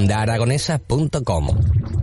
Aragonesa.com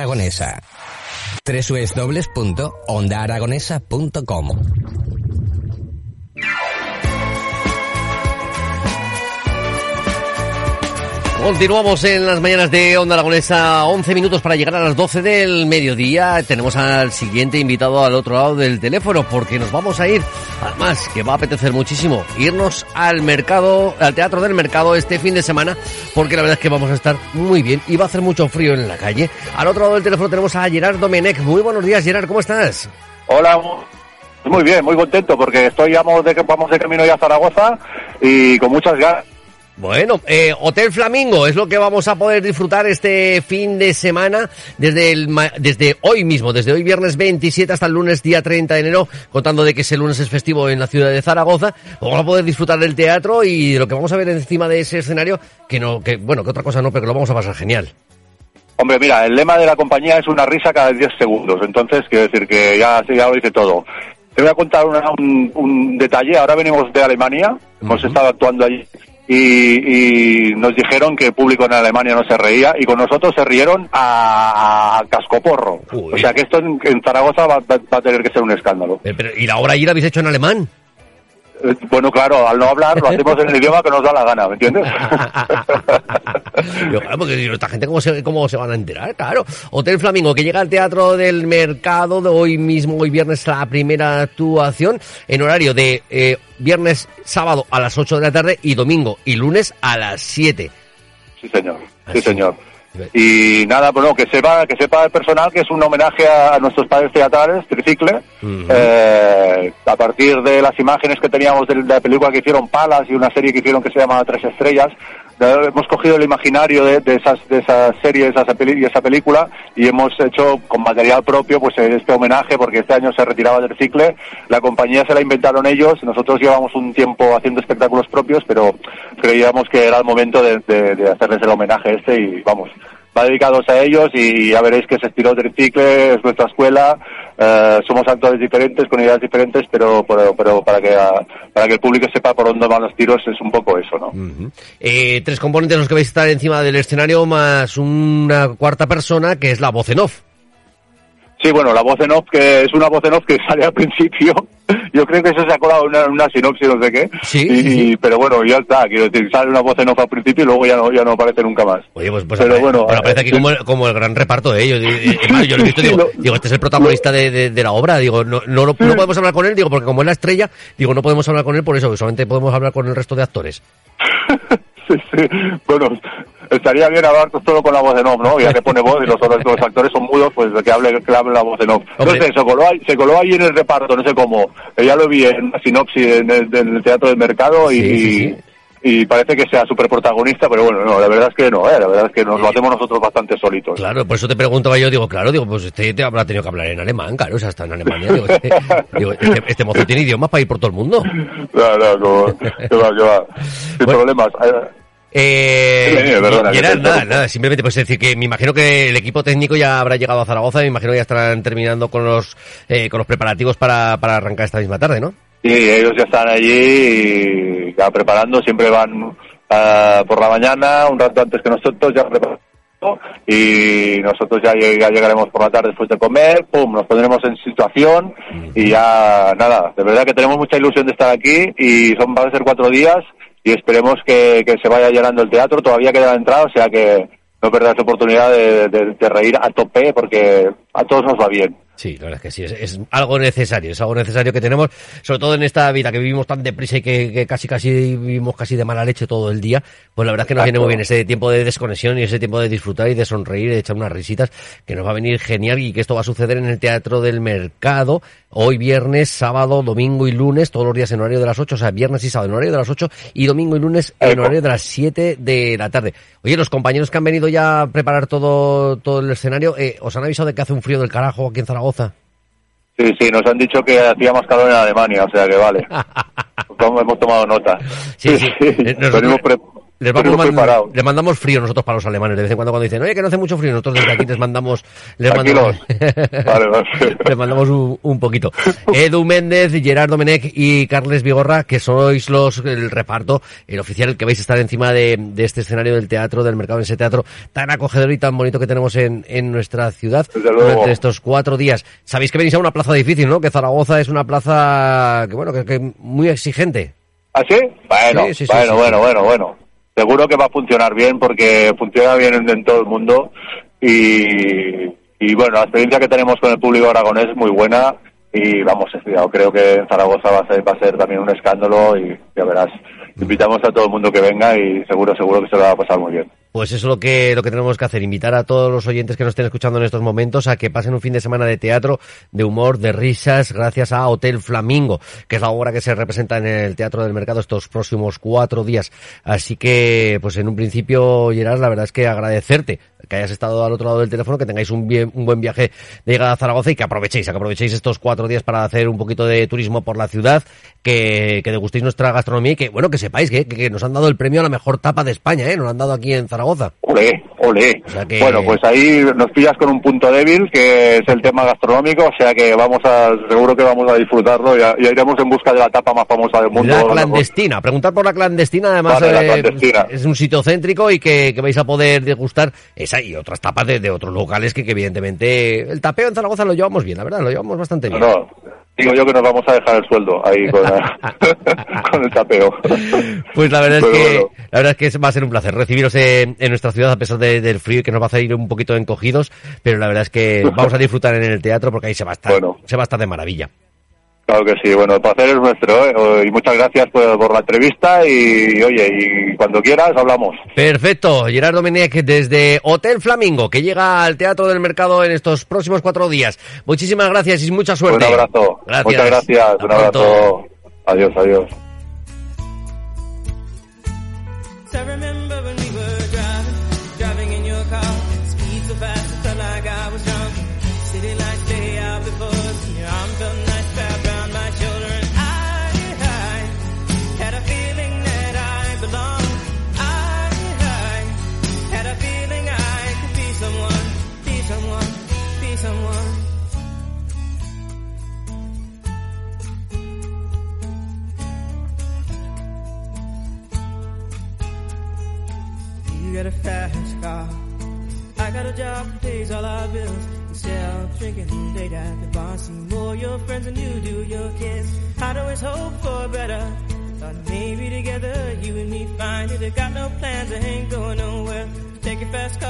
Aragonesa. www.ondaaragonesa.com Continuamos en las mañanas de Onda Aragonesa, 11 minutos para llegar a las 12 del mediodía. Tenemos al siguiente invitado al otro lado del teléfono porque nos vamos a ir, además que va a apetecer muchísimo, irnos al mercado, al Teatro del Mercado este fin de semana porque la verdad es que vamos a estar muy bien y va a hacer mucho frío en la calle. Al otro lado del teléfono tenemos a Gerard Domenech. Muy buenos días Gerard, ¿cómo estás? Hola, muy bien, muy contento porque estoy vamos de, vamos de camino ya a Zaragoza y con muchas ganas. Bueno, eh, Hotel Flamingo es lo que vamos a poder disfrutar este fin de semana desde, el, desde hoy mismo, desde hoy viernes 27 hasta el lunes día 30 de enero, contando de que ese lunes es festivo en la ciudad de Zaragoza. Vamos a poder disfrutar del teatro y de lo que vamos a ver encima de ese escenario, que no, que bueno, que otra cosa no, pero que lo vamos a pasar genial. Hombre, mira, el lema de la compañía es una risa cada 10 segundos, entonces quiero decir que ya, ya lo dice todo. Te voy a contar un, un, detalle. Ahora venimos de Alemania, hemos estado actuando allí y, nos dijeron que el público en Alemania no se reía y con nosotros se rieron a, cascoporro. O sea que esto en, Zaragoza va, a tener que ser un escándalo. Eh, pero, ¿Y la obra allí la habéis hecho en alemán? Eh, bueno, claro, al no hablar lo hacemos en el idioma que nos da la gana, ¿me entiendes? Yo, claro, porque esta gente cómo se, cómo se van a enterar, claro. Hotel Flamingo, que llega al Teatro del Mercado de hoy mismo, hoy viernes, la primera actuación, en horario de eh, viernes, sábado a las 8 de la tarde y domingo y lunes a las 7. Sí, señor, sí, señor. Y nada, bueno, que sepa, que sepa el personal que es un homenaje a, nuestros padres teatrales, Tricicle, eh, a partir de las imágenes que teníamos de, la película que hicieron Palas y una serie que hicieron que se llama Tres Estrellas, hemos cogido el imaginario de, esas de esa serie esa y esa película y hemos hecho con material propio pues este homenaje porque este año se retiraba del cicle. La compañía se la inventaron ellos. Nosotros llevamos un tiempo haciendo espectáculos propios pero creíamos que era el momento de, de hacerles el homenaje este y vamos va dedicados a ellos y ya veréis que ese estilo del cicle es nuestra escuela. Eh, somos actores diferentes, con ideas diferentes, pero, pero, pero para, que, para que el público sepa por dónde van los tiros es un poco eso, ¿no? eh, tres componentes los que vais a estar encima del escenario más una cuarta persona que es la voz en off. Sí, bueno, la voz en off, que es una voz en off que sale al principio. Yo creo que eso se ha colado en una, sinopsis, no sé qué. Sí, Pero bueno, ya está. Quiero decir, sale una voz en off al principio y luego ya no, ya no aparece nunca más. Oye, pues, pues pero bueno, aparece aquí como, como, el gran reparto de ellos. yo lo he visto, digo, digo, este es el protagonista de, de, la obra. Digo, no, no, no, podemos hablar con él, digo, porque como es la estrella, digo, no podemos hablar con él por eso, solamente podemos hablar con el resto de actores. Sí, sí. Bueno, estaría bien hablar solo con la voz de Nob, ¿no? Ya que pone voz y los otros los actores son mudos, pues que hable, que hable la voz de Nob. Entonces se coló, ahí, se coló ahí en el reparto, no sé cómo. Ya lo vi en la sinopsis en el, Teatro del Mercado y, y parece que sea súper protagonista, pero bueno, no, la verdad es que no, ¿eh? la verdad es que nos lo hacemos nosotros bastante solitos. Claro, por eso te preguntaba yo, digo, claro, digo, pues este te habrá tenido que hablar en alemán, claro, o sea, está en Alemania, digo, este, digo, este, este mozo tiene idiomas para ir por todo el mundo. No, no, no, que va, que va, sin Bueno. problemas. Eh, perdona, te nada, nada, simplemente pues decir que me imagino que el equipo técnico ya habrá llegado a Zaragoza, me imagino que ya estarán terminando con los eh, con los preparativos para, para arrancar esta misma tarde, ¿no? Sí, ellos ya están allí y ya preparando, siempre van ah, por la mañana, un rato antes que nosotros, ya preparando, y nosotros ya, lleg- ya llegaremos por la tarde después de comer, pum, nos pondremos en situación y ya, nada, de verdad que tenemos mucha ilusión de estar aquí y son, van a ser cuatro días y esperemos que, que se vaya llenando el teatro, todavía queda la entrada, o sea que no perdáis la oportunidad de, de- de reír a tope porque a todos nos va bien. Sí, la verdad es que sí, es, es algo necesario, es algo necesario que tenemos, sobre todo en esta vida que vivimos tan deprisa y que, que casi casi vivimos casi de mala leche todo el día, pues la verdad es que nos viene muy bien ese tiempo de desconexión y ese tiempo de disfrutar y de sonreír y de echar unas risitas, que nos va a venir genial y que esto va a suceder en el Teatro del Mercado, hoy viernes, sábado, domingo y lunes, todos los días en horario de las 8, o sea, viernes y sábado en horario de las 8 y domingo y lunes en horario de las 7 de la tarde. Oye, los compañeros que han venido ya a preparar todo, todo el escenario, eh, ¿os han avisado de que hace un frío del carajo aquí en Zaragoza? Sí, sí, nos han dicho que hacía más calor en Alemania, o sea que vale. Como hemos tomado nota. Sí, sí. Eh, nosotros Venimos pre- les, vamos venimos man- preparados. les mandamos frío nosotros para los alemanes. De vez en cuando cuando dicen, oye, que no hace mucho frío, nosotros desde aquí les mandamos... Les mandamos, Vale, vale. les mandamos un, un poquito. Edu Méndez, Gerard Domenech y Carles Vigorra, que sois los el reparto, el oficial, que vais a estar encima de, de este escenario del teatro, del mercado en ese teatro tan acogedor y tan bonito que tenemos en, en nuestra ciudad durante estos cuatro días. Sabéis que venís a una plaza difícil, ¿no? Que Zaragoza es una plaza que, bueno, que, que muy exigente. ¿Ah, sí? Bueno, Sí, sí, sí, bueno, bueno, bueno, bueno. Seguro que va a funcionar bien porque funciona bien en, todo el mundo y, y bueno, la experiencia que tenemos con el público aragonés es muy buena y vamos, yo creo que en Zaragoza va a ser, va a ser también un escándalo y ya verás. Invitamos a todo el mundo que venga y seguro, seguro que se lo va a pasar muy bien. Pues eso es lo que, lo que tenemos que hacer, invitar a todos los oyentes que nos estén escuchando en estos momentos a que pasen un fin de semana de teatro, de humor, de risas, gracias a Hotel Flamingo, que es la obra que se representa en el Teatro del Mercado estos próximos cuatro días. Así que, pues en un principio, Gerard, la verdad es que agradecerte que hayas estado al otro lado del teléfono, que tengáis un, bien, un buen viaje de llegada a Zaragoza y que aprovechéis, que aprovechéis estos cuatro días para hacer un poquito de turismo por la ciudad, que, que degustéis nuestra gastronomía y que, bueno, que sepáis que, que nos han dado el premio a la mejor tapa de España, ¿eh? Nos han dado aquí en Zaragoza. Olé, olé. O sea que- Bueno, pues ahí nos pillas con un punto débil que es el tema gastronómico, o sea que vamos a, seguro que vamos a disfrutarlo y, a- y iremos en busca de la tapa más famosa del mundo. La clandestina, preguntar por la clandestina, además Vale, la eh, clandestina. es un sitio céntrico y que, que vais a poder degustar esa y otras tapas de, de otros locales que, que evidentemente el tapeo en Zaragoza lo llevamos bien, la verdad, lo llevamos bastante bien. No, digo yo que nos vamos a dejar el sueldo ahí con, con el tapeo. Pues la verdad es que bueno. La verdad es que va a ser un placer recibiros en, en nuestra ciudad a pesar de- del frío y que nos va a hacer ir un poquito encogidos, pero la verdad es que vamos a disfrutar en el teatro porque ahí se va a estar, Bueno. se va a estar de maravilla. Claro que sí, bueno, el placer es nuestro ¿eh? y muchas gracias por, por la entrevista y oye, y cuando quieras hablamos. Perfecto, Gerard Domenech desde Hotel Flamingo, que llega al Teatro del Mercado en estos próximos cuatro días. Muchísimas gracias y mucha suerte. Un abrazo. Gracias. Muchas gracias. Hasta Un pronto. abrazo. Adiós, adiós. Seven minutes. You got a fast car. I got a job that pays all our bills. Instead of drinking late at the bar, see more your friends than you do your kids. I'd always hope for better. Thought maybe together you and me find it. I got no plans, I ain't going nowhere. Take your fast car